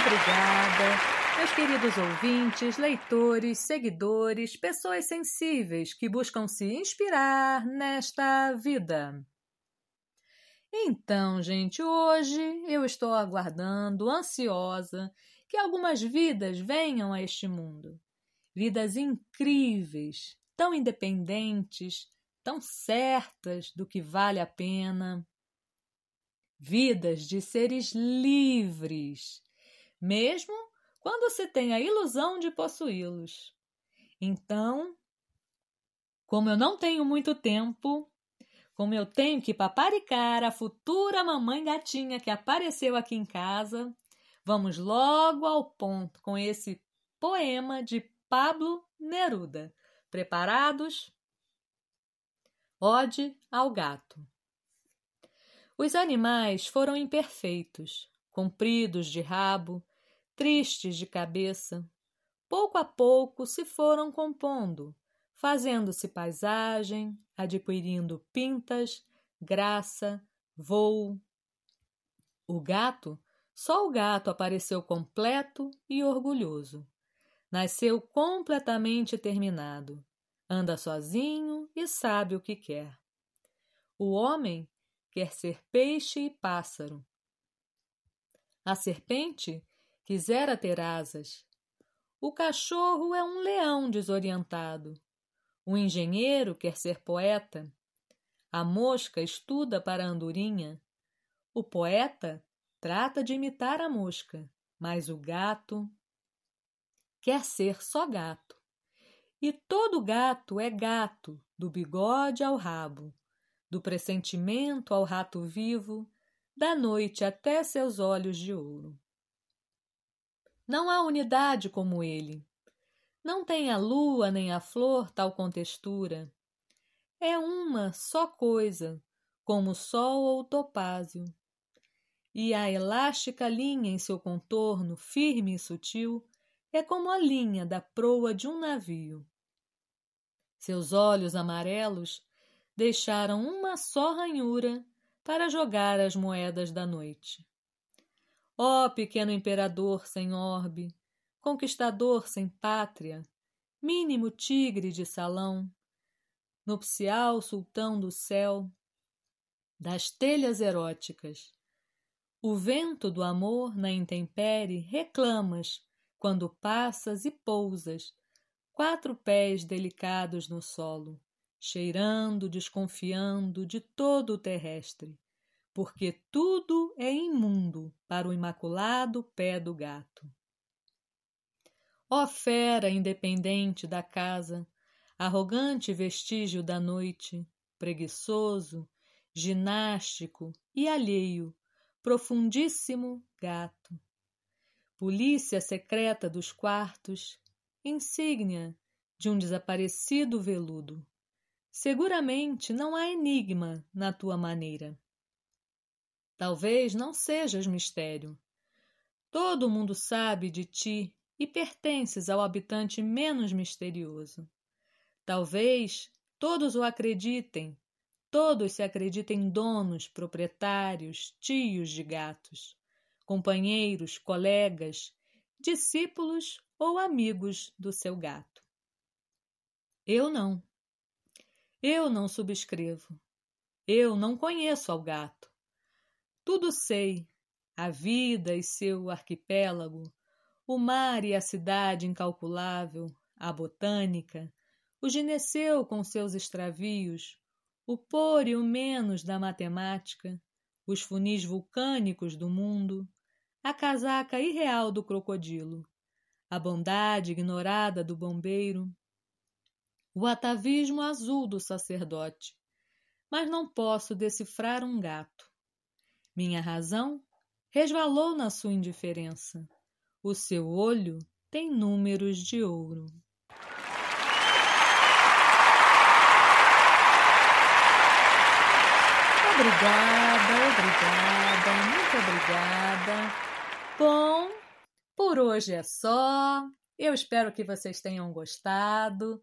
obrigada, meus queridos ouvintes, leitores, seguidores, pessoas sensíveis que buscam se inspirar nesta vida. Então, gente, hoje eu estou aguardando, ansiosa, que algumas vidas venham a este mundo. Vidas incríveis, tão independentes, tão certas do que vale a pena. Vidas de seres livres, mesmo quando se tem a ilusão de possuí-los. Então, como eu não tenho muito tempo, como eu tenho que paparicar a futura mamãe gatinha que apareceu aqui em casa, vamos logo ao ponto com esse poema de Pablo Neruda. Preparados? Ode ao gato. Os animais foram imperfeitos, compridos de rabo, tristes de cabeça. Pouco a pouco se foram compondo, fazendo-se paisagem, adquirindo pintas, graça, voo. O gato, só o gato apareceu completo e orgulhoso. Nasceu completamente terminado. Anda sozinho e sabe o que quer. O homem quer ser peixe e pássaro. A serpente quisera ter asas. O cachorro é um leão desorientado. O engenheiro quer ser poeta. A mosca estuda para a andorinha. O poeta trata de imitar a mosca, mas o gato quer ser só gato. E todo gato é gato, do bigode ao rabo, do pressentimento ao rato vivo, da noite até seus olhos de ouro. Não há unidade como ele, não tem a lua nem a flor tal contextura. É uma só coisa, como o sol ou o topázio. E a elástica linha em seu contorno, firme e sutil, é como a linha da proa de um navio. Seus olhos amarelos deixaram uma só ranhura para jogar as moedas da noite. Ó oh, pequeno imperador sem orbe, conquistador sem pátria, mínimo tigre de salão, nupcial sultão do céu, das telhas eróticas. O vento do amor na intempérie reclamas quando passas e pousas, quatro pés delicados no solo, cheirando, desconfiando de todo o terrestre, porque tudo é imundo para o imaculado pé do gato. Ó fera independente da casa, arrogante vestígio da noite, preguiçoso, ginástico e alheio, profundíssimo gato. Polícia secreta dos quartos, insígnia de um desaparecido veludo. Seguramente não há enigma na tua maneira. Talvez não sejas mistério. Todo mundo sabe de ti e pertences ao habitante menos misterioso. Talvez todos o acreditem, todos se acreditem donos, proprietários, tios de gatos, companheiros, colegas, discípulos ou amigos do seu gato. Eu não. Eu não subscrevo. Eu não conheço ao gato. Tudo sei, a vida e seu arquipélago, o mar e a cidade incalculável, a botânica, o gineceu com seus extravios, o por e o menos da matemática, os funis vulcânicos do mundo, a casaca irreal do crocodilo, a bondade ignorada do bombeiro, o atavismo azul do sacerdote. Mas não posso decifrar um gato. Minha razão resvalou na sua indiferença. O seu olho tem números de ouro. Obrigada, obrigada, muito obrigada. Bom, por hoje é só. Eu espero que vocês tenham gostado.